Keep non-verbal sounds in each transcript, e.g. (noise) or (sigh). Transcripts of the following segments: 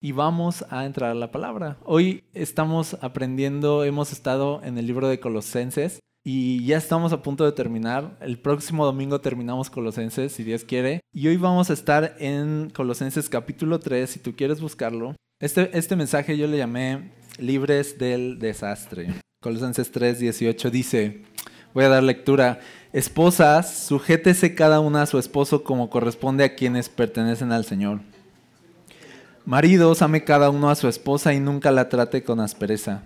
y vamos a entrar a la palabra. Hoy estamos aprendiendo, hemos estado en el libro de Colosenses y ya estamos a punto de terminar. El próximo domingo terminamos Colosenses, si Dios quiere. Y hoy vamos a estar en Colosenses capítulo 3, si tú quieres buscarlo. Este, este mensaje yo le llamé Libres del Desastre. Colosenses 3, 18 dice, voy a dar lectura. Esposas, sujétese cada una a su esposo como corresponde a quienes pertenecen al Señor. Maridos, ame cada uno a su esposa y nunca la trate con aspereza.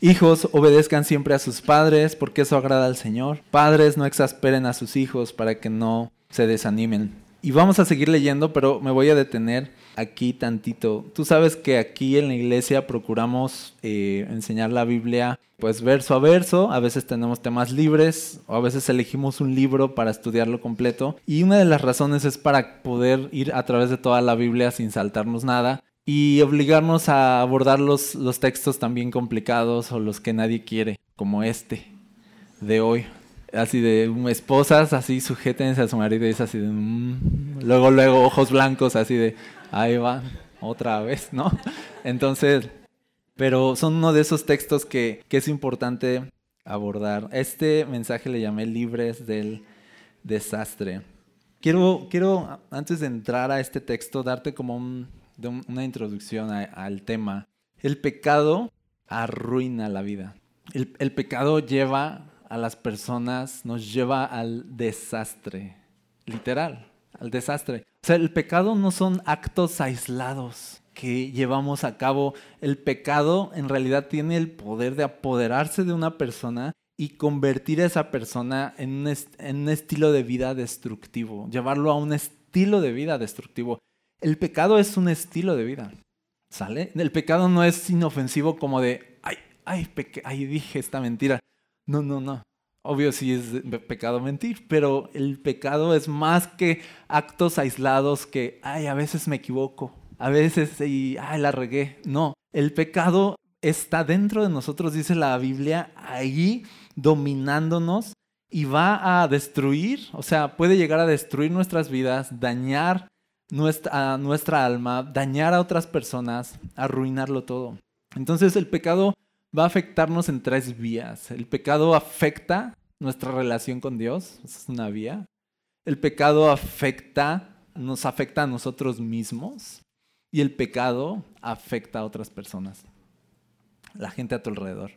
Hijos, obedezcan siempre a sus padres, porque eso agrada al Señor. Padres, no exasperen a sus hijos para que no se desanimen. Y vamos a seguir leyendo, pero me voy a detener aquí tantito. Tú sabes que aquí en la iglesia procuramos eh, enseñar la Biblia pues verso a verso, a veces tenemos temas libres o a veces elegimos un libro para estudiarlo completo y una de las razones es para poder ir a través de toda la Biblia sin saltarnos nada y obligarnos a abordar los, los textos también complicados o los que nadie quiere, como este de hoy. Así de esposas, así sujétense a su marido y es así de... Mm". luego, luego ojos blancos, así de... Ahí va, otra vez, ¿no? (laughs) Entonces, pero son uno de esos textos que, es importante abordar. Este mensaje le llamé Libres del Desastre. Quiero, quiero antes de entrar a este texto, darte como una introducción al tema. El pecado arruina la vida. El, el pecado lleva a las personas, nos lleva al desastre, literal, al desastre. O sea, el pecado no son actos aislados que llevamos a cabo, el pecado en realidad tiene el poder de apoderarse de una persona y convertir a esa persona en un, en un, estilo de vida destructivo, llevarlo a un estilo de vida destructivo. El pecado es un estilo de vida, ¿sale? El pecado no es inofensivo como de, ay, ay, ay dije esta mentira. No, no, no. Obvio sí es pecado mentir, pero el pecado es más que actos aislados que, ay, a veces me equivoco, a veces y, ay, la regué. No, el pecado está dentro de nosotros, dice la Biblia, ahí dominándonos y va a destruir, o sea, puede llegar a destruir nuestras vidas, dañar nuestra, nuestra alma, dañar a otras personas, arruinarlo todo. Entonces el pecado va a afectarnos en tres vías. El pecado afecta nuestra relación con Dios, esa es una vía. El pecado afecta, nos afecta a nosotros mismos. Y el pecado afecta a otras personas, la gente a tu alrededor.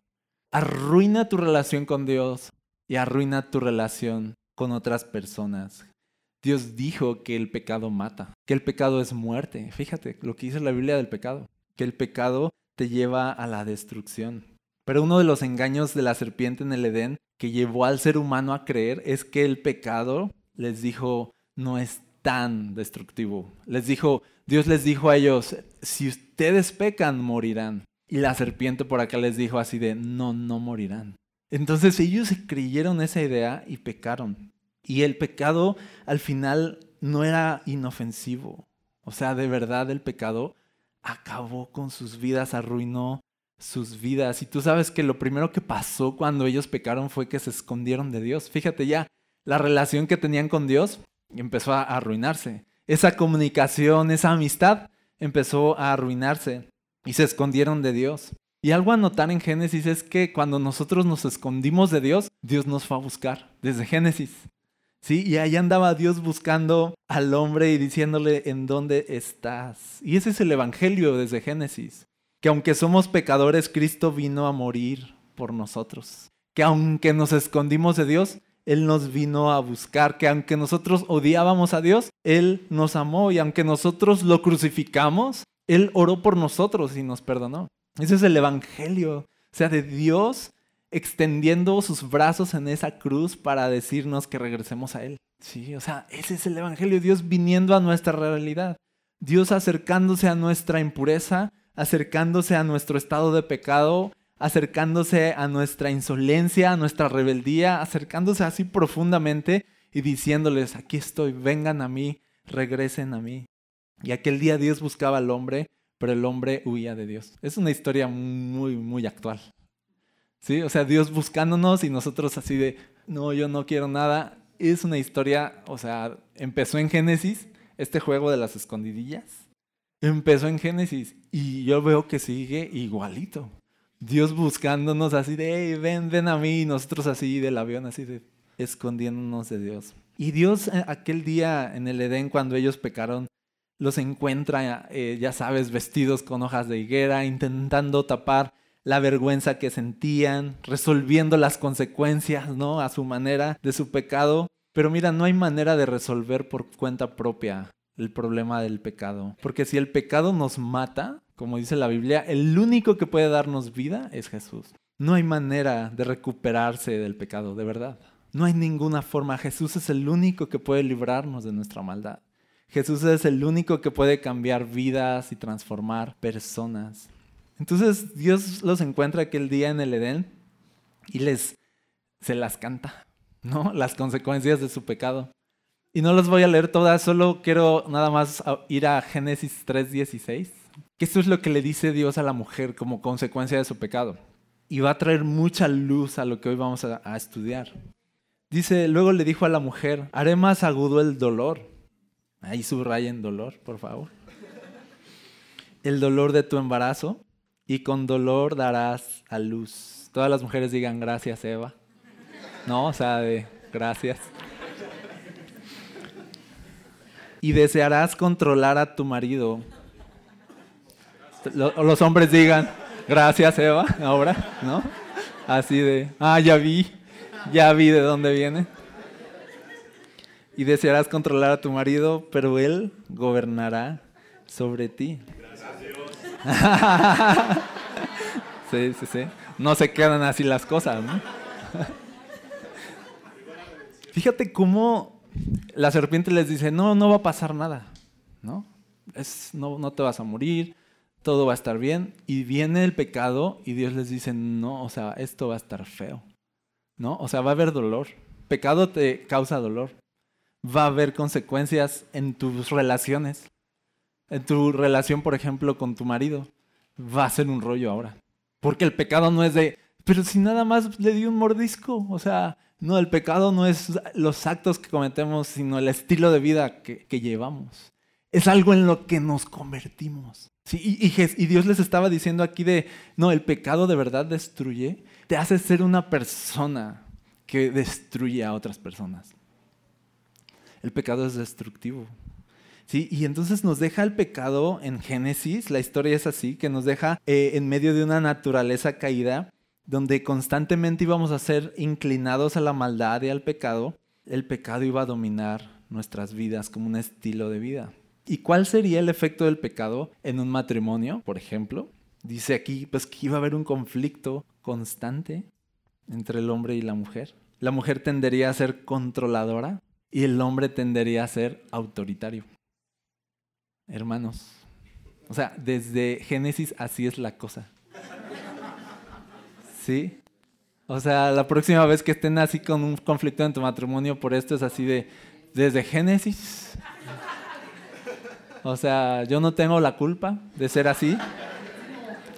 Arruina tu relación con Dios y arruina tu relación con otras personas. Dios dijo que el pecado mata, que el pecado es muerte. Fíjate lo que dice la Biblia del pecado, que el pecado te lleva a la destrucción. Pero uno de los engaños de la serpiente en el Edén que llevó al ser humano a creer es que el pecado les dijo, no es tan destructivo. Les dijo, Dios les dijo a ellos, si ustedes pecan, morirán. Y la serpiente por acá les dijo así de, no, no morirán. Entonces ellos creyeron esa idea y pecaron. Y el pecado al final no era inofensivo. O sea, de verdad el pecado acabó con sus vidas, arruinó sus vidas. Y tú sabes que lo primero que pasó cuando ellos pecaron fue que se escondieron de Dios. Fíjate ya, la relación que tenían con Dios empezó a arruinarse. Esa comunicación, esa amistad empezó a arruinarse y se escondieron de Dios. Y algo a notar en Génesis es que cuando nosotros nos escondimos de Dios, Dios nos fue a buscar desde Génesis. ¿Sí? Y ahí andaba Dios buscando al hombre y diciéndole, ¿en dónde estás? Y ese es el Evangelio desde Génesis. Que aunque somos pecadores, Cristo vino a morir por nosotros. Que aunque nos escondimos de Dios, él nos vino a buscar, que aunque nosotros odiábamos a Dios, Él nos amó y aunque nosotros lo crucificamos, Él oró por nosotros y nos perdonó. Ese es el Evangelio, o sea, de Dios extendiendo sus brazos en esa cruz para decirnos que regresemos a Él. Sí, o sea, ese es el Evangelio, Dios viniendo a nuestra realidad, Dios acercándose a nuestra impureza, acercándose a nuestro estado de pecado acercándose a nuestra insolencia, a nuestra rebeldía, acercándose así profundamente y diciéndoles, aquí estoy, vengan a mí, regresen a mí. Y aquel día Dios buscaba al hombre, pero el hombre huía de Dios. Es una historia muy, muy actual. ¿Sí? O sea, Dios buscándonos y nosotros así de, no, yo no quiero nada. Es una historia, o sea, empezó en Génesis, este juego de las escondidillas, Empezó en Génesis y yo veo que sigue igualito. Dios buscándonos así de, ven, ven a mí, y nosotros así del avión, así de, escondiéndonos de Dios. Y Dios eh, aquel día en el Edén, cuando ellos pecaron, los encuentra, eh, ya sabes, vestidos con hojas de higuera, intentando tapar la vergüenza que sentían, resolviendo las consecuencias, ¿no? A su manera de su pecado. Pero mira, no hay manera de resolver por cuenta propia el problema del pecado. Porque si el pecado nos mata, como dice la Biblia, el único que puede darnos vida es Jesús. No hay manera de recuperarse del pecado, de verdad. No hay ninguna forma. Jesús es el único que puede librarnos de nuestra maldad. Jesús es el único que puede cambiar vidas y transformar personas. Entonces Dios los encuentra aquel día en el Edén y les se las canta, ¿no? Las consecuencias de su pecado. Y no las voy a leer todas, solo quiero nada más ir a Génesis 3:16, que esto es lo que le dice Dios a la mujer como consecuencia de su pecado. Y va a traer mucha luz a lo que hoy vamos a, a estudiar. Dice, luego le dijo a la mujer, haré más agudo el dolor. Ahí subrayen dolor, por favor. El dolor de tu embarazo y con dolor darás a luz. Todas las mujeres digan gracias, Eva. No, o sea, de gracias. Y desearás controlar a tu marido. Los hombres digan gracias, Eva, ahora, ¿no? Así de, ah, ya vi, ya vi de dónde viene. Y desearás controlar a tu marido, pero él gobernará sobre ti. (laughs) sí, sí, sí. No se quedan así las cosas, ¿no? Fíjate cómo la serpiente les dice, no, no va a pasar nada, ¿no? Es, no, no te vas a morir, todo va a estar bien. Y viene el pecado y Dios les dice, no, o sea, esto va a estar feo, ¿no? O sea, va a haber dolor. Pecado te causa dolor. Va a haber consecuencias en tus relaciones tu relación, por ejemplo, con tu marido, va a ser un rollo ahora. Porque el pecado no es de, pero si nada más le di un mordisco, o sea, no, el pecado no es los actos que cometemos, sino el estilo de vida que, llevamos. Es algo en lo que nos convertimos. Sí, y, y Dios les estaba diciendo aquí de, no, el pecado de verdad destruye, te hace ser una persona que destruye a otras personas. El pecado es destructivo. ¿Sí? Y entonces nos deja el pecado en Génesis, la historia es así, que nos deja eh, en medio de una naturaleza caída, donde constantemente íbamos a ser inclinados a la maldad y al pecado, el pecado iba a dominar nuestras vidas como un estilo de vida. ¿Y cuál sería el efecto del pecado en un matrimonio, por ejemplo? Dice aquí pues que iba a haber un conflicto constante entre el hombre y la mujer. La mujer tendería a ser controladora y el hombre tendería a ser autoritario hermanos. O sea, desde Génesis así es la cosa. ¿Sí? O sea, la próxima vez que estén así con un conflicto en tu matrimonio por esto es así de, desde Génesis. O sea, yo no tengo la culpa de ser así.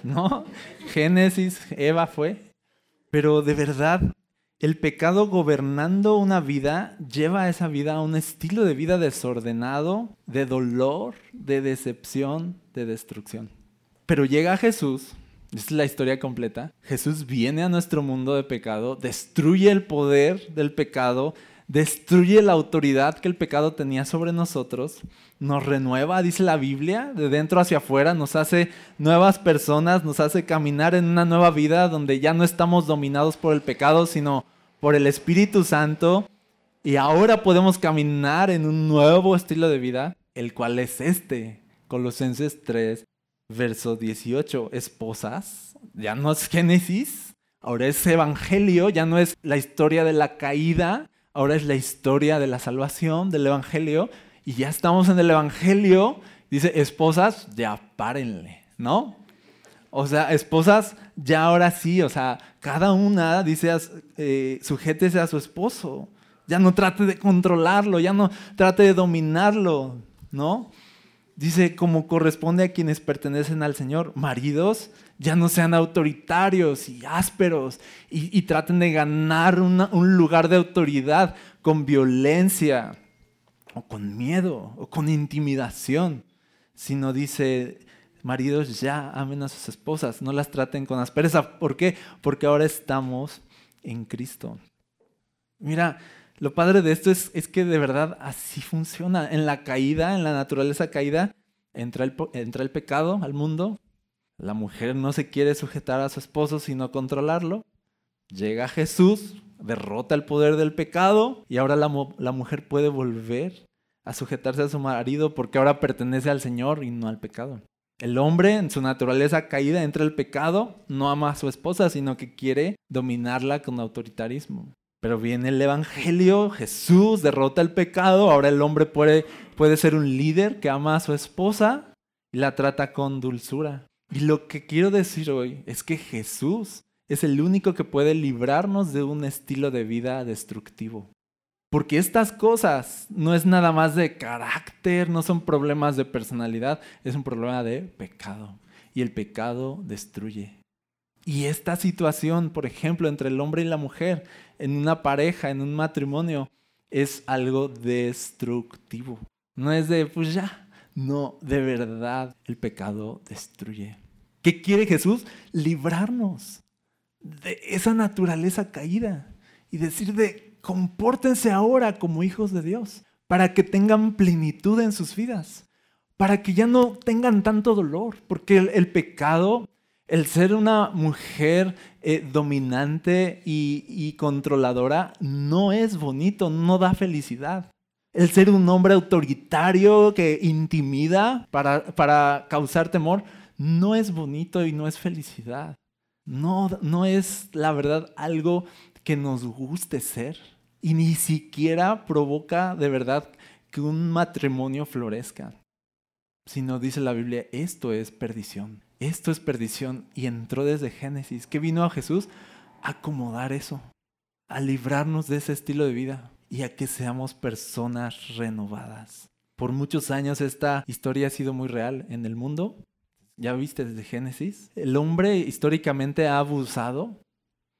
¿No? Génesis, Eva fue. Pero de verdad, el pecado gobernando una vida lleva a esa vida a un estilo de vida desordenado, de dolor, de decepción, de destrucción. Pero llega Jesús, es la historia completa, Jesús viene a nuestro mundo de pecado, destruye el poder del pecado, destruye la autoridad que el pecado tenía sobre nosotros, nos renueva, dice la Biblia, de dentro hacia afuera, nos hace nuevas personas, nos hace caminar en una nueva vida donde ya no estamos dominados por el pecado, sino por el Espíritu Santo. Y ahora podemos caminar en un nuevo estilo de vida, el cual es este, Colosenses 3, verso 18. Esposas, ya no es Génesis, ahora es Evangelio, ya no es la historia de la caída, ahora es la historia de la salvación, del Evangelio, y ya estamos en el Evangelio. Dice, esposas, ya párenle, ¿no? O sea, esposas, ya ahora sí, o sea, cada una dice, eh, sujétese a su esposo. Ya no trate de controlarlo, ya no trate de dominarlo, ¿no? Dice, como corresponde a quienes pertenecen al Señor, maridos, ya no sean autoritarios y ásperos y, traten de ganar un lugar de autoridad con violencia o con miedo o con intimidación, sino dice, maridos ya amen a sus esposas, no las traten con aspereza. ¿Por qué? Porque ahora estamos en Cristo. Mira, lo padre de esto es, que de verdad así funciona. En la caída, en la naturaleza caída, entra el, entra el pecado al mundo. La mujer no se quiere sujetar a su esposo, sino controlarlo. Llega Jesús, derrota el poder del pecado y ahora la, la mujer puede volver a sujetarse a su marido porque ahora pertenece al Señor y no al pecado. El hombre en su naturaleza caída entre el pecado no ama a su esposa, sino que quiere dominarla con autoritarismo. Pero viene el Evangelio, Jesús derrota el pecado, ahora el hombre puede, puede ser un líder que ama a su esposa y la trata con dulzura. Y lo que quiero decir hoy es que Jesús es el único que puede librarnos de un estilo de vida destructivo. Porque estas cosas no es nada más de carácter, no son problemas de personalidad, es un problema de pecado. Y el pecado destruye. Y esta situación, por ejemplo, entre el hombre y la mujer, en una pareja, en un matrimonio, es algo destructivo. No es de, pues ya, no, de verdad, el pecado destruye. ¿Qué quiere Jesús? Librarnos de esa naturaleza caída y decir de, compórtense ahora como hijos de Dios, para que tengan plenitud en sus vidas, para que ya no tengan tanto dolor, porque el, pecado el ser una mujer eh, dominante y, controladora no es bonito, no da felicidad. El ser un hombre autoritario que intimida para, causar temor no es bonito y no es felicidad. No, no es la verdad algo que nos guste ser. Y ni siquiera provoca de verdad que un matrimonio florezca. Sino dice la Biblia, esto es perdición esto es perdición y entró desde Génesis. ¿Qué vino a Jesús? A acomodar eso, a librarnos de ese estilo de vida y a que seamos personas renovadas. Por muchos años esta historia ha sido muy real en el mundo. Ya viste desde Génesis. El hombre históricamente ha abusado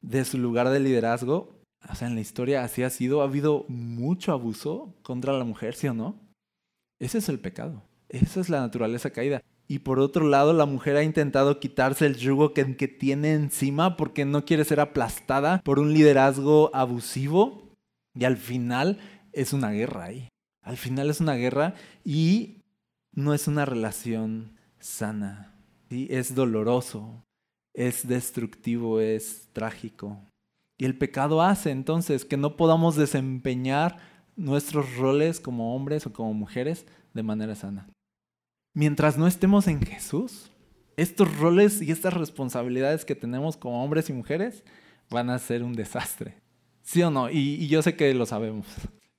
de su lugar de liderazgo. O sea, en la historia así ha sido. Ha habido mucho abuso contra la mujer, ¿sí o no? Ese es el pecado. Esa es la naturaleza caída. Y por otro lado, la mujer ha intentado quitarse el yugo que, tiene encima porque no quiere ser aplastada por un liderazgo abusivo. Y al final es una guerra ahí. Al final es una guerra y no es una relación sana. Es doloroso, es destructivo, es trágico. Y el pecado hace entonces que no podamos desempeñar nuestros roles como hombres o como mujeres de manera sana mientras no estemos en Jesús, estos roles y estas responsabilidades que tenemos como hombres y mujeres van a ser un desastre. ¿Sí o no? Y, yo sé que lo sabemos.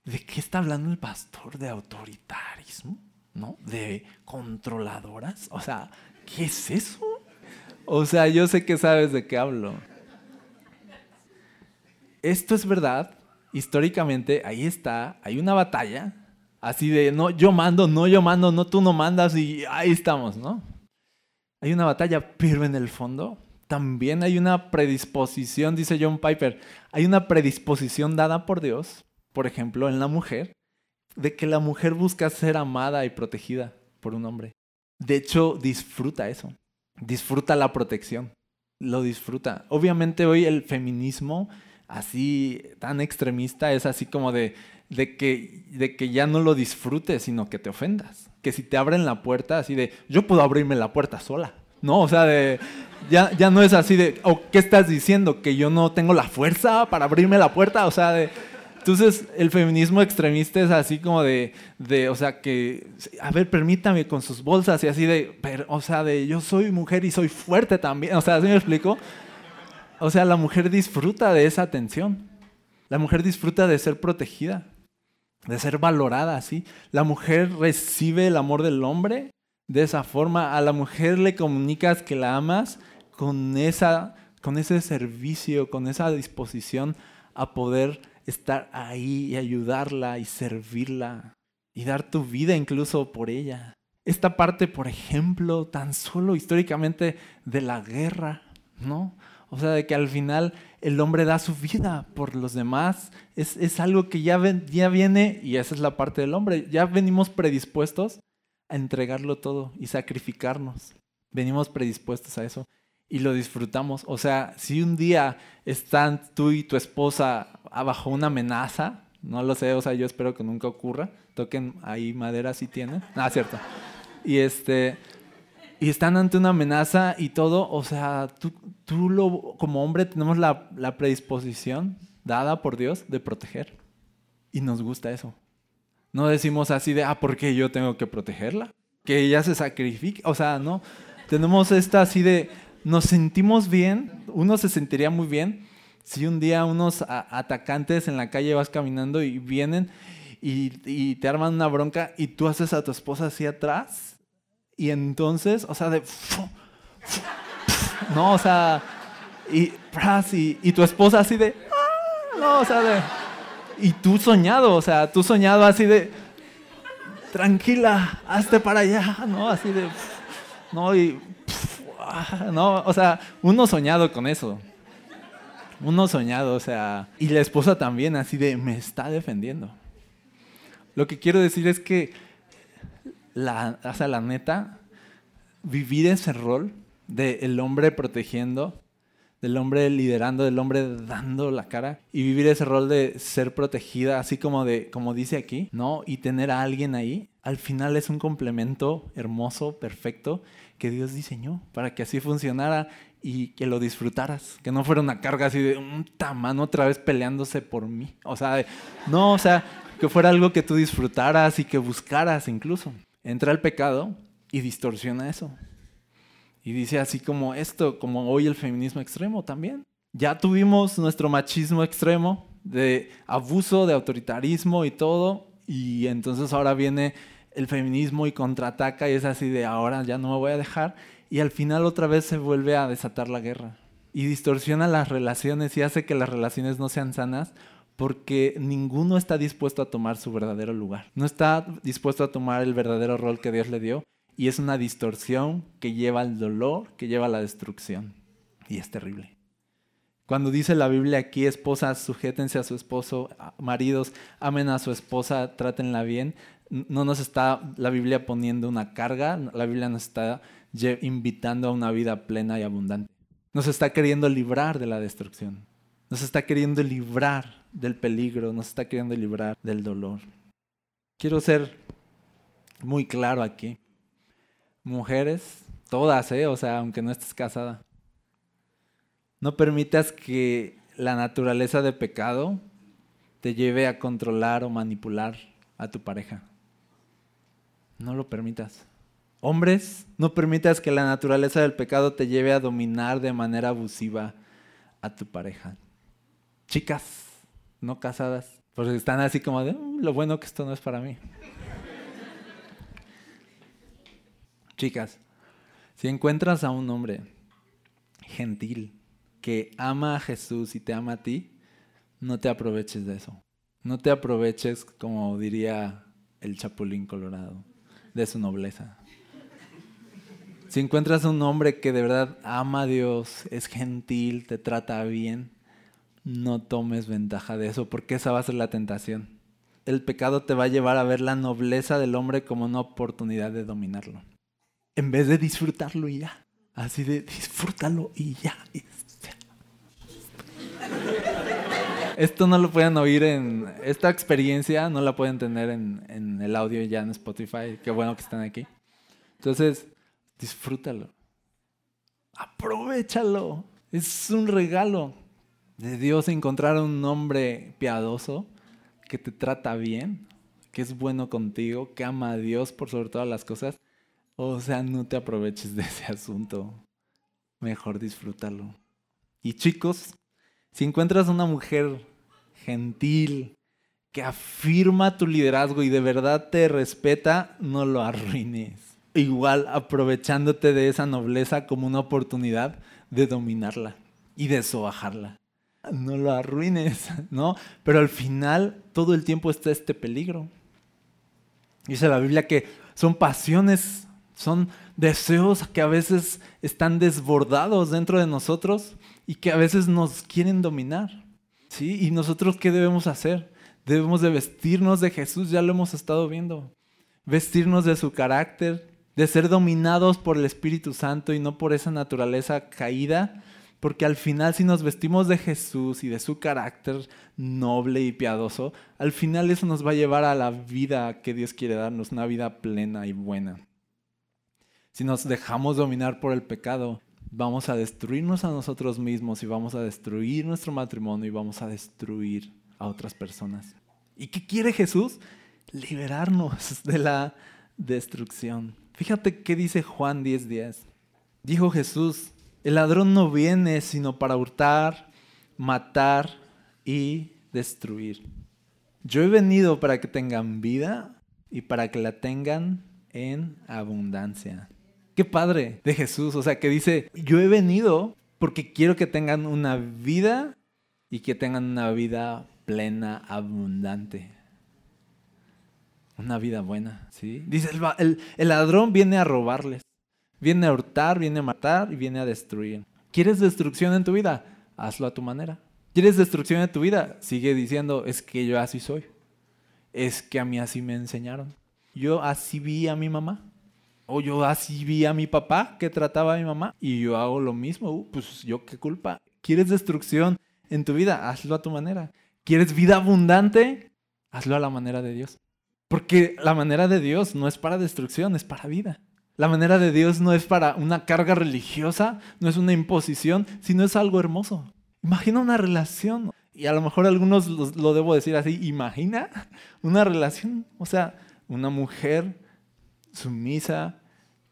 ¿De qué está hablando el pastor? ¿De autoritarismo? ¿No? ¿De controladoras? O sea, ¿qué es eso? O sea, yo sé que sabes de qué hablo. Esto es verdad. Históricamente, ahí está, hay una batalla Así de, no, yo mando, no, yo mando, no, tú no mandas y ahí estamos, ¿no? Hay una batalla, pero en el fondo también hay una predisposición, dice John Piper, hay una predisposición dada por Dios, por ejemplo, en la mujer, de que la mujer busca ser amada y protegida por un hombre. De hecho, disfruta eso, disfruta la protección, lo disfruta. Obviamente hoy el feminismo así tan extremista es así como de de que, de que ya no lo disfrutes, sino que te ofendas. Que si te abren la puerta, así de, yo puedo abrirme la puerta sola. No, o sea, de, ya, ya no es así de, o ¿qué estás diciendo? ¿Que yo no tengo la fuerza para abrirme la puerta? O sea, de, entonces el feminismo extremista es así como de, de, o sea, que, a ver, permítame con sus bolsas y así de, pero, o sea, de, yo soy mujer y soy fuerte también. O sea, ¿sí me explico? O sea, la mujer disfruta de esa atención. La mujer disfruta de ser protegida de ser valorada así. La mujer recibe el amor del hombre de esa forma. A la mujer le comunicas que la amas con, esa, con ese servicio, con esa disposición a poder estar ahí y ayudarla y servirla y dar tu vida incluso por ella. Esta parte, por ejemplo, tan solo históricamente de la guerra, ¿no? O sea, de que al final el hombre da su vida por los demás. Es, algo que ya, ya viene, y esa es la parte del hombre, ya venimos predispuestos a entregarlo todo y sacrificarnos. Venimos predispuestos a eso y lo disfrutamos. O sea, si un día están tú y tu esposa bajo una amenaza, no lo sé, o sea, yo espero que nunca ocurra. Toquen ahí madera si tienen. Ah, cierto. Y este y están ante una amenaza y todo, o sea, tú, tú lo, como hombre tenemos la, predisposición dada por Dios de proteger. Y nos gusta eso. No decimos así de, ah, ¿por qué yo tengo que protegerla? Que ella se sacrifique. O sea, no. Tenemos esta así de, nos sentimos bien, uno se sentiría muy bien si un día unos atacantes en la calle vas caminando y vienen y, te arman una bronca y tú haces a tu esposa así atrás y entonces, o sea, de... No, o sea, y, y, tu esposa así de... Ah", no, o sea, de... Y tú soñado, o sea, tú soñado así de... Tranquila, hazte para allá, ¿no? Así de... No, y no, o sea, uno soñado con eso. Uno soñado, o sea, y la esposa también así de, me está defendiendo. Lo que quiero decir es que, la, o la neta, vivir ese rol del el hombre protegiendo, del hombre liderando, del hombre dando la cara y vivir ese rol de ser protegida, así como de como dice aquí, ¿no? Y tener a alguien ahí, al final es un complemento hermoso, perfecto que Dios diseñó para que así funcionara y que lo disfrutaras, que no fuera una carga así de un tamano otra vez peleándose por mí. O sea, no, o sea, que fuera algo que tú disfrutaras y que buscaras incluso. Entra el pecado y distorsiona eso. Y dice así como esto, como hoy el feminismo extremo también. Ya tuvimos nuestro machismo extremo de abuso, de autoritarismo y todo, y entonces ahora viene el feminismo y contraataca y es así de ahora ya no me voy a dejar y al final otra vez se vuelve a desatar la guerra y distorsiona las relaciones y hace que las relaciones no sean sanas porque ninguno está dispuesto a tomar su verdadero lugar. No está dispuesto a tomar el verdadero rol que Dios le dio y es una distorsión que lleva al dolor, que lleva a la destrucción. Y es terrible. Cuando dice la Biblia aquí, esposas, sujétense a su esposo, maridos, amen a su esposa, trátenla bien, no nos está la Biblia poniendo una carga, la Biblia nos está invitando a una vida plena y abundante. Nos está queriendo librar de la destrucción. Nos está queriendo librar del peligro, nos está queriendo librar del dolor. Quiero ser muy claro aquí. Mujeres, todas, ¿eh? o sea, aunque no estés casada, no permitas que la naturaleza de pecado te lleve a controlar o manipular a tu pareja. No lo permitas. Hombres, no permitas que la naturaleza del pecado te lleve a dominar de manera abusiva a tu pareja. Chicas, no casadas, porque están así como de, mm, lo bueno que esto no es para mí. Chicas, si encuentras a un hombre gentil que ama a Jesús y te ama a ti, no te aproveches de eso. No te aproveches, como diría el Chapulín Colorado de su nobleza. Si encuentras un hombre que de verdad ama a Dios, es gentil, te trata bien, no tomes ventaja de eso, porque esa va a ser la tentación. El pecado te va a llevar a ver la nobleza del hombre como una oportunidad de dominarlo. En vez de disfrutarlo y ya. Así de disfrútalo y ya. Esto no lo pueden oír en. Esta experiencia no la pueden tener en, el audio ya en Spotify. Qué bueno que están aquí. Entonces, disfrútalo. Aprovechalo. Es un regalo de Dios encontrar un hombre piadoso que te trata bien, que es bueno contigo, que ama a Dios por sobre todas las cosas. O sea, no te aproveches de ese asunto. Mejor disfrútalo. Y chicos, si encuentras una mujer gentil, que afirma tu liderazgo y de verdad te respeta, no lo arruines. Igual aprovechándote de esa nobleza como una oportunidad de dominarla y de sobajarla. No lo arruines, (laughs) ¿no? Pero al final todo el tiempo está este peligro. Dice la Biblia que son pasiones, son deseos que a veces están desbordados dentro de nosotros y que a veces nos quieren dominar. ¿Sí? ¿Y nosotros qué debemos hacer? Debemos de vestirnos de Jesús, ya lo hemos estado viendo. vestirnos de su carácter, de ser dominados por el Espíritu Santo y no por esa naturaleza caída, porque al final si nos vestimos de Jesús y de su carácter noble y piadoso, al final eso nos va a llevar a la vida que Dios quiere darnos, una vida plena y buena. Si nos dejamos dominar por el pecado, vamos a destruirnos a nosotros mismos y vamos a destruir nuestro matrimonio y vamos a destruir a otras personas. ¿Y qué quiere Jesús? Liberarnos de la destrucción. Fíjate qué dice Juan 10:10. Dijo Jesús, el ladrón no viene sino para hurtar, matar y destruir. Yo he venido para que tengan vida y para que la tengan en abundancia. Qué padre de Jesús, o sea, que dice, yo he venido porque quiero que tengan una vida y que tengan una vida plena, abundante. Una vida buena, ¿sí? Dice, el, el ladrón viene a robarles. Viene a hurtar, viene a matar y viene a destruir. ¿Quieres destrucción en tu vida? Hazlo a tu manera. ¿Quieres destrucción en tu vida? Sigue diciendo, es que yo así soy. Es que a mí así me enseñaron. Yo así vi a mi mamá. O yo así vi a mi papá que trataba a mi mamá y yo hago lo mismo. Uh, pues yo qué culpa. ¿Quieres destrucción en tu vida? Hazlo a tu manera. ¿Quieres vida abundante? Hazlo a la manera de Dios. Porque la manera de Dios no es para destrucción, es para vida. La manera de Dios no es para una carga religiosa, no es una imposición, sino es algo hermoso. Imagina una relación, y a lo mejor algunos lo, debo decir así, imagina una relación, o sea, una mujer sumisa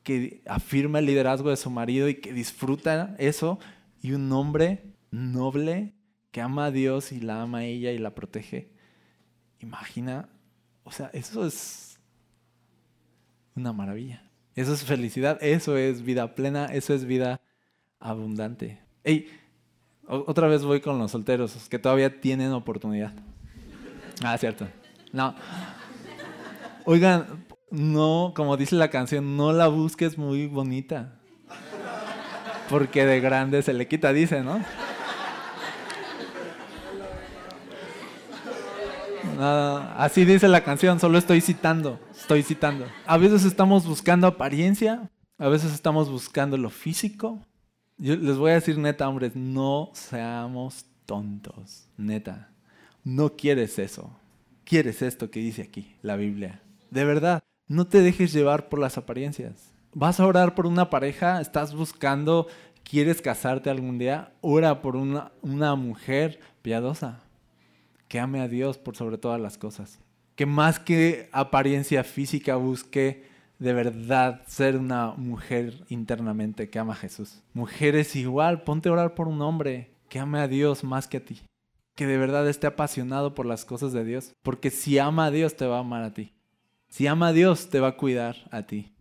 que afirma el liderazgo de su marido y que disfruta eso, y un hombre noble que ama a Dios y la ama a ella y la protege. Imagina, o sea, eso es una maravilla. Eso es felicidad, eso es vida plena, eso es vida abundante. Ey, otra vez voy con los solteros, que todavía tienen oportunidad. Ah, cierto. No. Oigan, no, como dice la canción, no la busques muy bonita. Porque de grande se le quita, dice, ¿no? así dice la canción, solo estoy citando, estoy citando. A veces estamos buscando apariencia, a veces estamos buscando lo físico. Yo les voy a decir neta, hombres, no seamos tontos, neta. No quieres eso. Quieres esto que dice aquí, la Biblia. De verdad, no te dejes llevar por las apariencias. Vas a orar por una pareja, estás buscando, quieres casarte algún día, ora por una, una mujer piadosa que ame a Dios por sobre todas las cosas. Que más que apariencia física busque de verdad ser una mujer internamente que ama a Jesús. Mujeres igual, ponte a orar por un hombre que ame a Dios más que a ti. Que de verdad esté apasionado por las cosas de Dios. Porque si ama a Dios, te va a amar a ti. Si ama a Dios, te va a cuidar a ti.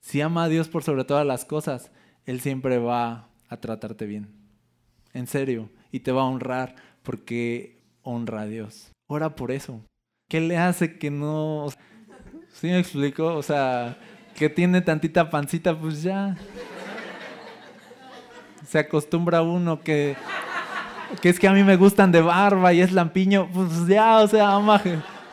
Si ama a Dios por sobre todas las cosas, Él siempre va a tratarte bien. En serio. Y te va a honrar porque honra a Dios. Ora por eso. ¿Qué le hace que no... ¿Sí me explico? O sea, que tiene tantita pancita, pues ya. Se acostumbra uno que... Que es que a mí me gustan de barba y es lampiño, pues ya, o sea, ama,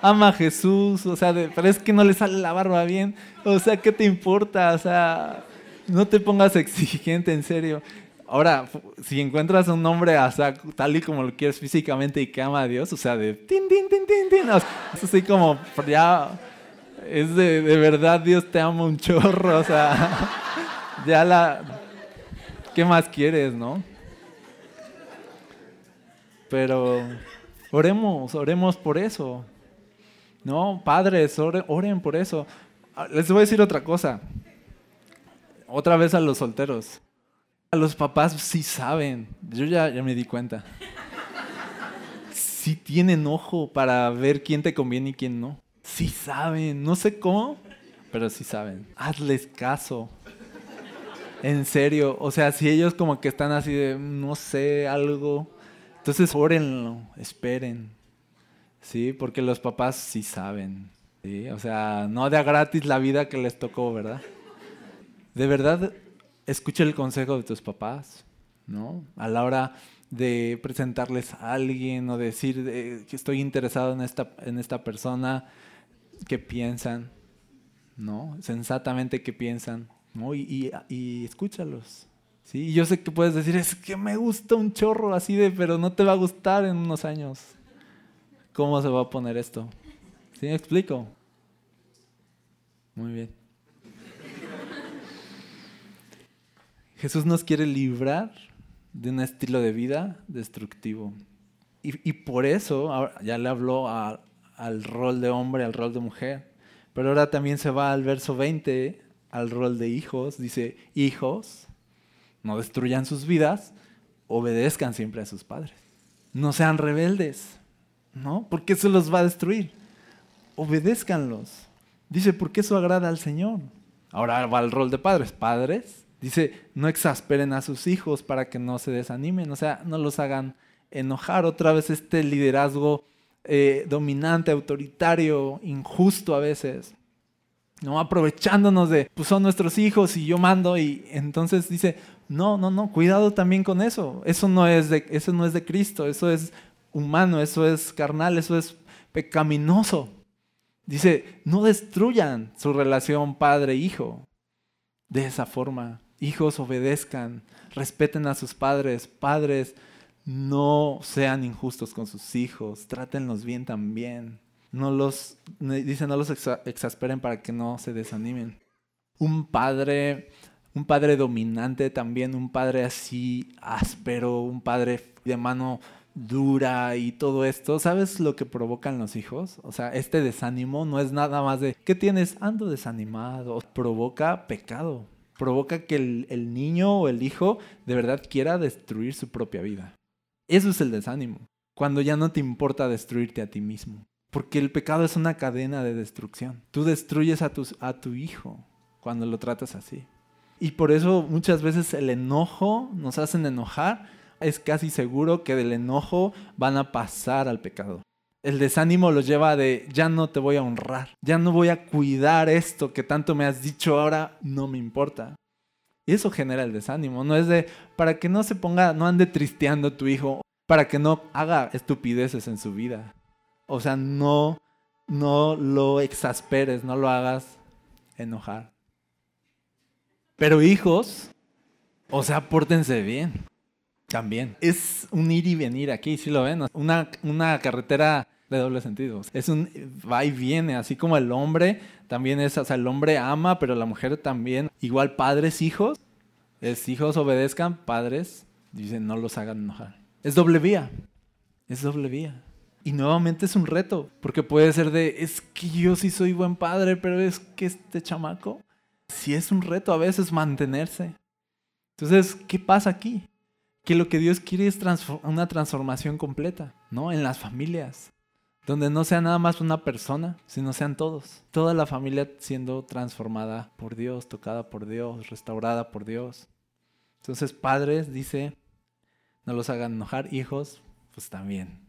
ama a Jesús, o sea, pero es que no le sale la barba bien, o sea, ¿qué te importa? O sea, no te pongas exigente, en serio. Ahora, si encuentras un hombre tal y como lo quieres físicamente y que ama a Dios, o sea, de tin, tin, tin, tin, tin, es así como, ya, es de, de verdad Dios te ama un chorro, o sea, (laughs) ya la, ¿qué más quieres, no? Pero oremos, oremos por eso. No, padres, oren por eso. Ah, les voy a decir otra cosa. Otra vez a los solteros. Los papás sí saben, yo ya, me di cuenta. Sí tienen ojo para ver quién te conviene y quién no. Sí saben, no sé cómo, pero sí saben. Hazles caso. En serio, o sea, si ellos como que están así de, no sé, algo, entonces órenlo, esperen. Sí, porque los papás sí saben. ¿sí? O sea, no de a gratis la vida que les tocó, ¿verdad? De verdad, escucha el consejo de tus papás, ¿no? A la hora de presentarles a alguien o decir que estoy interesado en esta, en esta persona, ¿qué piensan? ¿no? Sensatamente qué piensan, ¿no? Y, escúchalos. ¿sí? Yo sé que puedes decir, es que me gusta un chorro así de, pero no te va a gustar en unos años. ¿Cómo se va a poner esto? ¿Sí me explico? Muy bien. Jesús nos quiere librar de un estilo de vida destructivo. Y, por eso ya le habló al rol de hombre, al rol de mujer. Pero ahora también se va al verso 20, al rol de hijos. Dice, hijos, no destruyan sus vidas, obedezcan siempre a sus padres. No sean rebeldes, ¿no? Porque eso los va a destruir. Obedézcanlos. Dice, porque eso agrada al Señor. Ahora va al rol de padres. Padres, dice, no exasperen a sus hijos para que no se desanimen, o sea, no los hagan enojar otra vez este liderazgo eh, dominante, autoritario, injusto a veces. ¿no? Aprovechándonos de, pues son nuestros hijos y yo mando y entonces dice, no, no, no, cuidado también con eso. Eso no es de, eso no es de Cristo, eso es humano, eso es carnal, eso es pecaminoso. Dice, no destruyan su relación padre-hijo de esa forma. Hijos obedezcan, respeten a sus padres, padres no sean injustos con sus hijos, trátenlos bien también. No los, dice, no los exasperen para que no se desanimen. Un padre, un padre dominante también, un padre así áspero, un padre de mano dura y todo esto, ¿sabes lo que provocan los hijos? O sea, este desánimo no es nada más de, ¿qué tienes? Ando desanimado. Provoca pecado. Provoca que el, niño o el hijo de verdad quiera destruir su propia vida. Eso es el desánimo, cuando ya no te importa destruirte a ti mismo. Porque el pecado es una cadena de destrucción. Tú destruyes a a tu hijo cuando lo tratas así. Y por eso muchas veces el enojo nos hacen enojar. Es casi seguro que del enojo van a pasar al pecado. El desánimo los lleva de ya no te voy a honrar, ya no voy a cuidar esto que tanto me has dicho ahora, no me importa. Y eso genera el desánimo. No es de para que no se ponga, no ande tristeando tu hijo, para que no haga estupideces en su vida. O sea, no, no lo exasperes, no lo hagas enojar. Pero hijos, o sea, pórtense bien. También. Es un ir y venir aquí, si lo ven. Una, una carretera de doble sentido. Es un va y viene, así como el hombre también es, o sea, el hombre ama, pero la mujer también. Igual padres, hijos, es hijos obedezcan, padres, dicen no los hagan enojar. Es doble vía, es doble vía. Y nuevamente es un reto, porque puede ser de, es que yo sí soy buen padre, pero es que este chamaco, sí es un reto a veces mantenerse. Entonces, ¿qué pasa aquí? Que lo que Dios quiere es una transformación completa, ¿no? En las familias, donde no sea nada más una persona, sino sean todos. Toda la familia siendo transformada por Dios, tocada por Dios, restaurada por Dios. Entonces, padres, dice, no los hagan enojar, hijos, pues también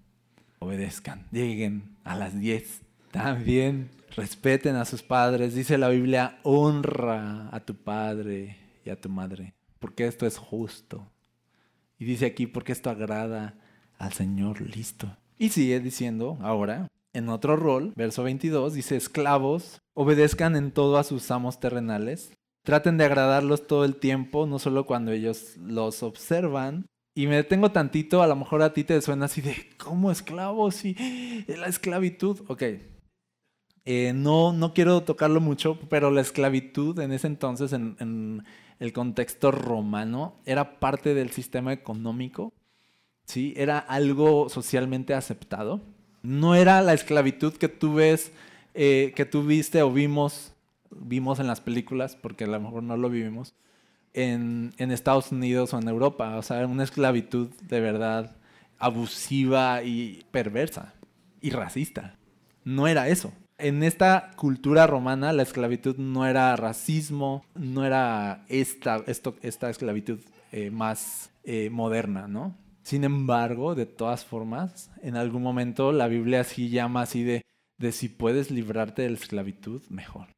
obedezcan, lleguen a las 10. También respeten a sus padres. Dice la Biblia, honra a tu padre y a tu madre, porque esto es justo. Y dice aquí, porque esto agrada al Señor, listo. Y sigue diciendo ahora, en otro rol, verso 22, dice, esclavos, obedezcan en todo a sus amos terrenales, traten de agradarlos todo el tiempo, no solo cuando ellos los observan. Y me detengo tantito, a lo mejor a ti te suena así de, ¿cómo esclavos? Y la esclavitud, ok. Eh, no, no quiero tocarlo mucho, pero la esclavitud en ese entonces, en, en el contexto romano, era parte del sistema económico ¿sí? Era algo socialmente aceptado. No era la esclavitud que tú ves, eh, que tú viste o vimos, vimos en las películas, porque a lo mejor no lo vivimos, en, en Estados Unidos o en Europa. O sea, una esclavitud de verdad abusiva y perversa y racista. No era eso. En esta cultura romana la esclavitud no era racismo, no era esta, esto, esta esclavitud eh, más eh, moderna, ¿no? Sin embargo, de todas formas, en algún momento la Biblia sí llama así de, de si puedes librarte de la esclavitud, mejor.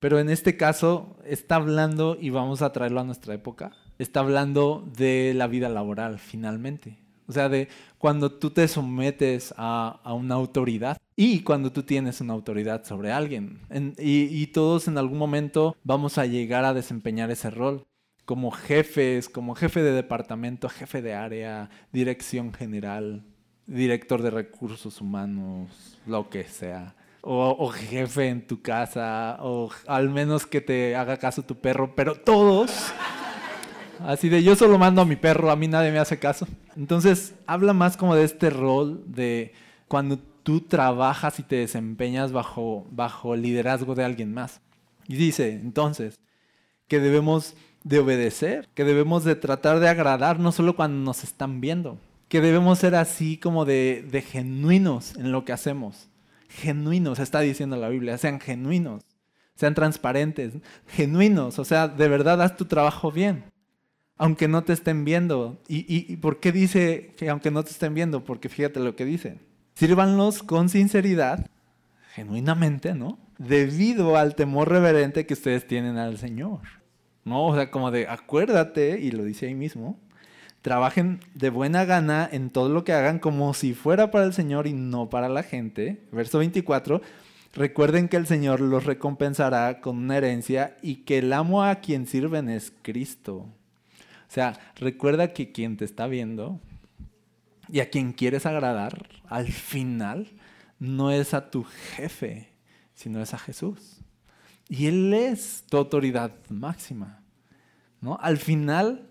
Pero en este caso está hablando, y vamos a traerlo a nuestra época, está hablando de la vida laboral finalmente. O sea, de cuando tú te sometes a, a una autoridad, y cuando tú tienes una autoridad sobre alguien. y, todos en algún momento vamos a llegar a desempeñar ese rol como jefes, como jefe de departamento, jefe de área, dirección general, director de recursos humanos, lo que sea. O, jefe en tu casa, o al menos que te haga caso tu perro, pero todos, (laughs) así de yo solo mando a mi perro, a mí nadie me hace caso. Entonces, habla más como de este rol de cuando tú trabajas y te desempeñas bajo, bajo el liderazgo de alguien más. Y dice, entonces, que debemos de obedecer, que debemos de tratar de agradar no solo cuando nos están viendo, que debemos ser así como de, de genuinos en lo que hacemos. Genuinos, está diciendo la Biblia, sean genuinos, sean transparentes, genuinos, o sea, de verdad haz tu trabajo bien, aunque no te estén viendo. ¿Y, y por qué dice que aunque no te estén viendo? Porque fíjate lo que dice Sírvanlos con sinceridad, genuinamente, ¿no? Debido al temor reverente que ustedes tienen al Señor. ¿No? O sea, como de acuérdate, y lo dice ahí mismo, trabajen de buena gana en todo lo que hagan como si fuera para el Señor y no para la gente. Verso 24, recuerden que el Señor los recompensará con una herencia y que el amo a quien sirven es Cristo. O sea, recuerda que quien te está viendo y a quien quieres agradar, al final, no es a tu jefe, sino es a Jesús. Y Él es tu autoridad máxima. ¿no? Al final,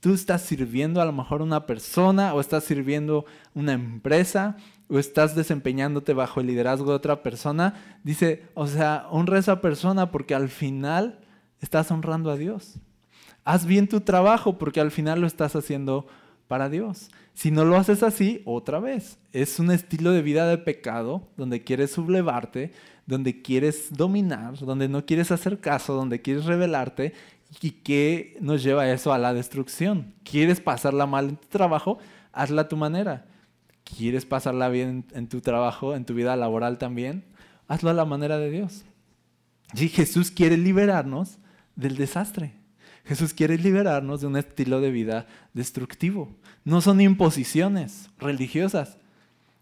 tú estás sirviendo a lo mejor una persona o estás sirviendo una empresa o estás desempeñándote bajo el liderazgo de otra persona. Dice, o sea, honra a esa persona porque al final estás honrando a Dios. Haz bien tu trabajo porque al final lo estás haciendo para Dios. Si no lo haces así, otra vez, es un estilo de vida de pecado donde quieres sublevarte, donde quieres dominar, donde no quieres hacer caso, donde quieres rebelarte y que nos lleva eso a la destrucción. ¿Quieres pasarla mal en tu trabajo? Hazla a tu manera. ¿Quieres pasarla bien en tu trabajo, en tu vida laboral también? Hazlo a la manera de Dios. Y Jesús quiere liberarnos del desastre. Jesús quiere liberarnos de un estilo de vida destructivo. No son imposiciones religiosas,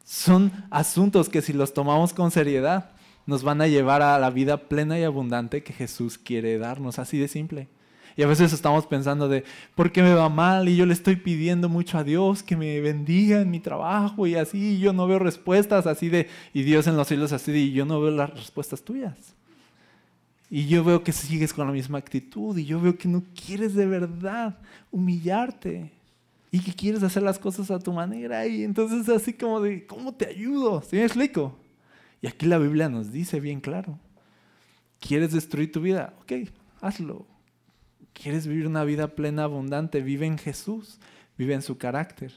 son asuntos que si los tomamos con seriedad nos van a llevar a la vida plena y abundante que Jesús quiere darnos, así de simple. Y a veces estamos pensando de, ¿por qué me va mal? Y yo le estoy pidiendo mucho a Dios que me bendiga en mi trabajo y así, y yo no veo respuestas así de, y Dios en los cielos así de, y yo no veo las respuestas tuyas. Y yo veo que sigues con la misma actitud y yo veo que no quieres de verdad humillarte y que quieres hacer las cosas a tu manera y entonces así como de, ¿cómo te ayudo? ¿Sí me explico? Y aquí la Biblia nos dice bien claro, ¿quieres destruir tu vida? Ok, hazlo. ¿Quieres vivir una vida plena, abundante? Vive en Jesús, vive en su carácter.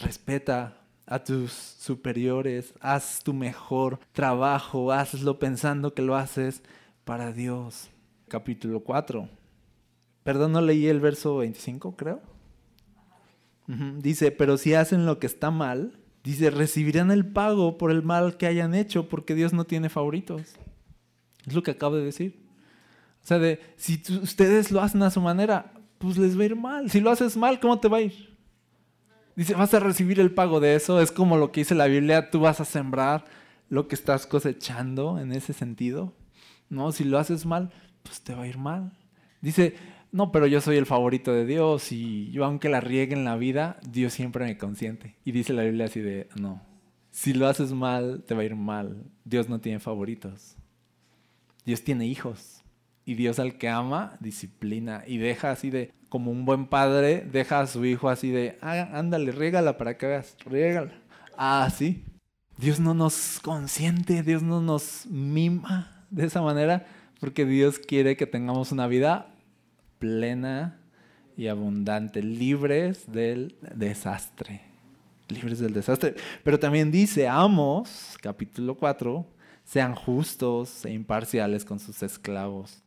Respeta a tus superiores, haz tu mejor trabajo, hazlo pensando que lo haces para Dios. Capítulo 4. Perdón, no leí el verso 25, creo. Dice, pero si hacen lo que está mal, dice, recibirán el pago por el mal que hayan hecho, porque Dios no tiene favoritos. Es lo que acabo de decir. O sea, de, si ustedes lo hacen a su manera, pues les va a ir mal. Si lo haces mal, ¿cómo te va a ir? Dice, vas a recibir el pago de eso. Es como lo que dice la Biblia, tú vas a sembrar lo que estás cosechando en ese sentido. ¿No? Si lo haces mal, pues te va a ir mal. Dice, no, pero yo soy el favorito de Dios y yo aunque la riegue en la vida, Dios siempre me consiente. Y dice la Biblia así de, no, si lo haces mal, te va a ir mal. Dios no tiene favoritos. Dios tiene hijos. Y Dios al que ama, disciplina y deja así de, como un buen padre, deja a su hijo así de, ah, ándale, riégala para que veas, riégala. Ah, sí. Dios no nos consiente, Dios no nos mima de esa manera, porque Dios quiere que tengamos una vida plena y abundante, libres del desastre. Libres del desastre. Pero también dice, amos, capítulo 4, sean justos e imparciales con sus esclavos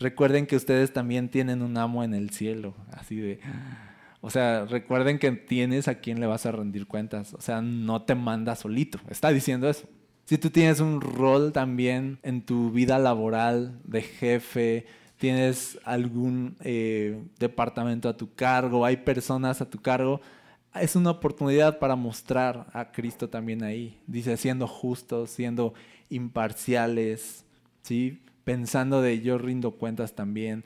Recuerden que ustedes también tienen un amo en el cielo, así de... O sea, recuerden que tienes a quien le vas a rendir cuentas. O sea, no te manda solito. Está diciendo eso. Si tú tienes un rol también en tu vida laboral de jefe, tienes algún eh, departamento a tu cargo, hay personas a tu cargo, es una oportunidad para mostrar a Cristo también ahí. Dice, siendo justos, siendo imparciales, ¿sí? Pensando de yo rindo cuentas también.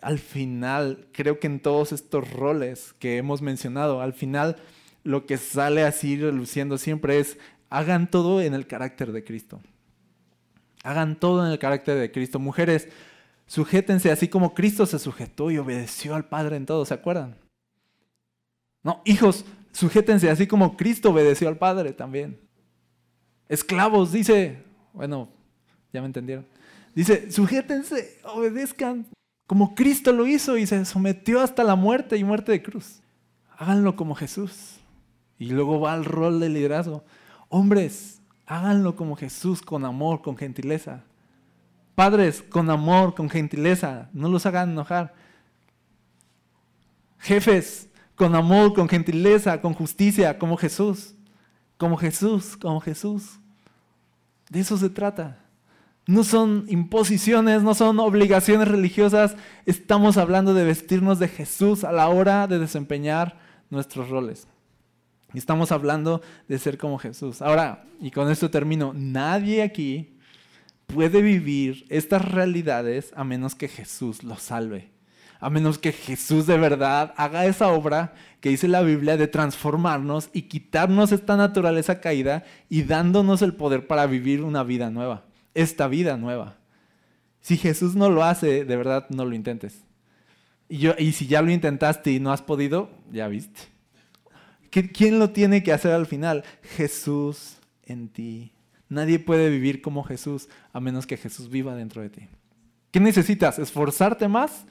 Al final, creo que en todos estos roles que hemos mencionado, al final lo que sale así reluciendo siempre es, hagan todo en el carácter de Cristo. Hagan todo en el carácter de Cristo. Mujeres, sujétense así como Cristo se sujetó y obedeció al Padre en todo, ¿se acuerdan? No, hijos, sujétense así como Cristo obedeció al Padre también. Esclavos, dice, bueno, ya me entendieron. Dice, sujétense, obedezcan como Cristo lo hizo y se sometió hasta la muerte y muerte de cruz. Háganlo como Jesús. Y luego va al rol de liderazgo. Hombres, háganlo como Jesús, con amor, con gentileza. Padres, con amor, con gentileza. No los hagan enojar. Jefes, con amor, con gentileza, con justicia, como Jesús, como Jesús, como Jesús. De eso se trata. No son imposiciones, no son obligaciones religiosas. Estamos hablando de vestirnos de Jesús a la hora de desempeñar nuestros roles. Estamos hablando de ser como Jesús. Ahora, y con esto termino, nadie aquí puede vivir estas realidades a menos que Jesús los salve a menos que Jesús de verdad haga esa obra que dice la Biblia de transformarnos y quitarnos esta naturaleza caída y dándonos el poder para vivir una vida nueva, esta vida nueva. Si Jesús no lo hace, de verdad no lo intentes. Y, yo, y si ya lo intentaste y no has podido, ya viste. ¿Quién lo tiene que hacer al final? Jesús en ti. Nadie puede vivir como Jesús a menos que Jesús viva dentro de ti. ¿Qué necesitas? ¿Esforzarte más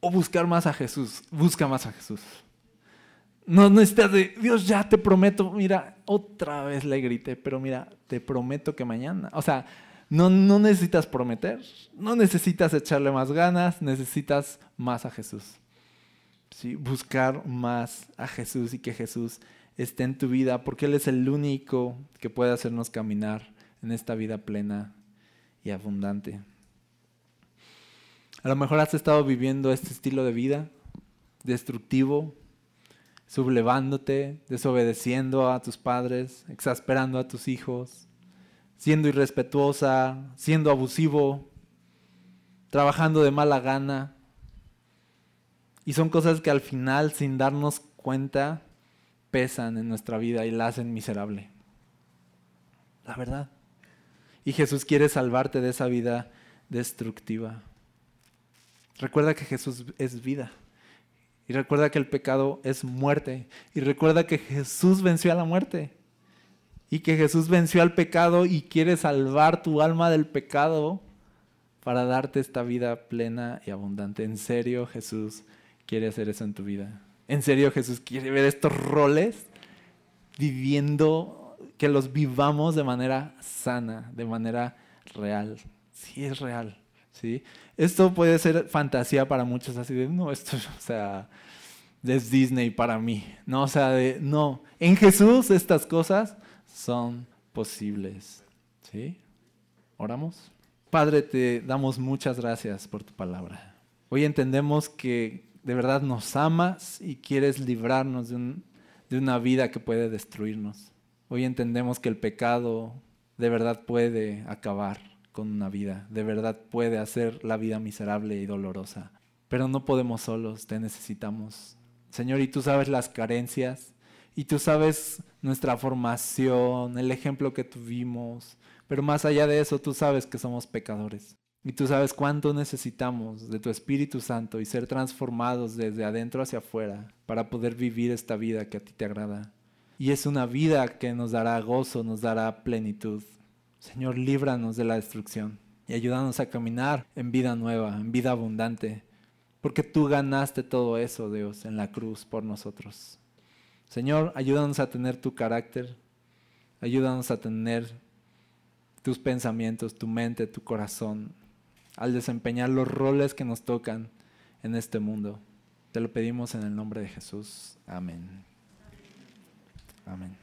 o buscar más a Jesús. Busca más a Jesús. No necesitas de, Dios, ya te prometo, mira, otra vez le grité, pero mira, te prometo que mañana. O sea, no, no necesitas prometer, no necesitas echarle más ganas, necesitas más a Jesús. ¿Sí? Buscar más a Jesús y que Jesús esté en tu vida, porque Él es el único que puede hacernos caminar en esta vida plena y abundante. A lo mejor has estado viviendo este estilo de vida destructivo, sublevándote, desobedeciendo a tus padres, exasperando a tus hijos, siendo irrespetuosa, siendo abusivo, trabajando de mala gana. Y son cosas que al final, sin darnos cuenta, pesan en nuestra vida y la hacen miserable. La verdad. Y Jesús quiere salvarte de esa vida destructiva. Recuerda que Jesús es vida. Y recuerda que el pecado es muerte. Y recuerda que Jesús venció a la muerte. Y que Jesús venció al pecado y quiere salvar tu alma del pecado para darte esta vida plena y abundante. En serio, Jesús quiere hacer eso en tu vida. En serio, Jesús quiere ver estos roles viviendo, que los vivamos de manera sana, de manera real. Sí es real. ¿sí? Esto puede ser fantasía para muchos, así de, no, esto, (laughs) o sea, es Disney para mí, ¿no? O sea, de, no, en Jesús estas cosas son posibles, ¿sí? ¿Oramos? Padre, te damos muchas gracias por tu palabra. Hoy entendemos que de verdad nos amas y quieres librarnos de, una vida que puede destruirnos. Hoy entendemos que el pecado de verdad puede acabar con una vida. De verdad puede hacer la vida miserable y dolorosa. Pero no podemos solos, te necesitamos. Señor, y tú sabes las carencias, y tú sabes nuestra formación, el ejemplo que tuvimos, pero más allá de eso, tú sabes que somos pecadores. Y tú sabes cuánto necesitamos de tu Espíritu Santo y ser transformados desde adentro hacia afuera para poder vivir esta vida que a ti te agrada. Y es una vida que nos dará gozo, nos dará plenitud. Señor, líbranos de la destrucción y ayúdanos a caminar en vida nueva, en vida abundante, porque tú ganaste todo eso, Dios, en la cruz por nosotros. Señor, ayúdanos a tener tu carácter, ayúdanos a tener tus pensamientos, tu mente, tu corazón, al desempeñar los roles que nos tocan en este mundo. Te lo pedimos en el nombre de Jesús. Amén. Amén.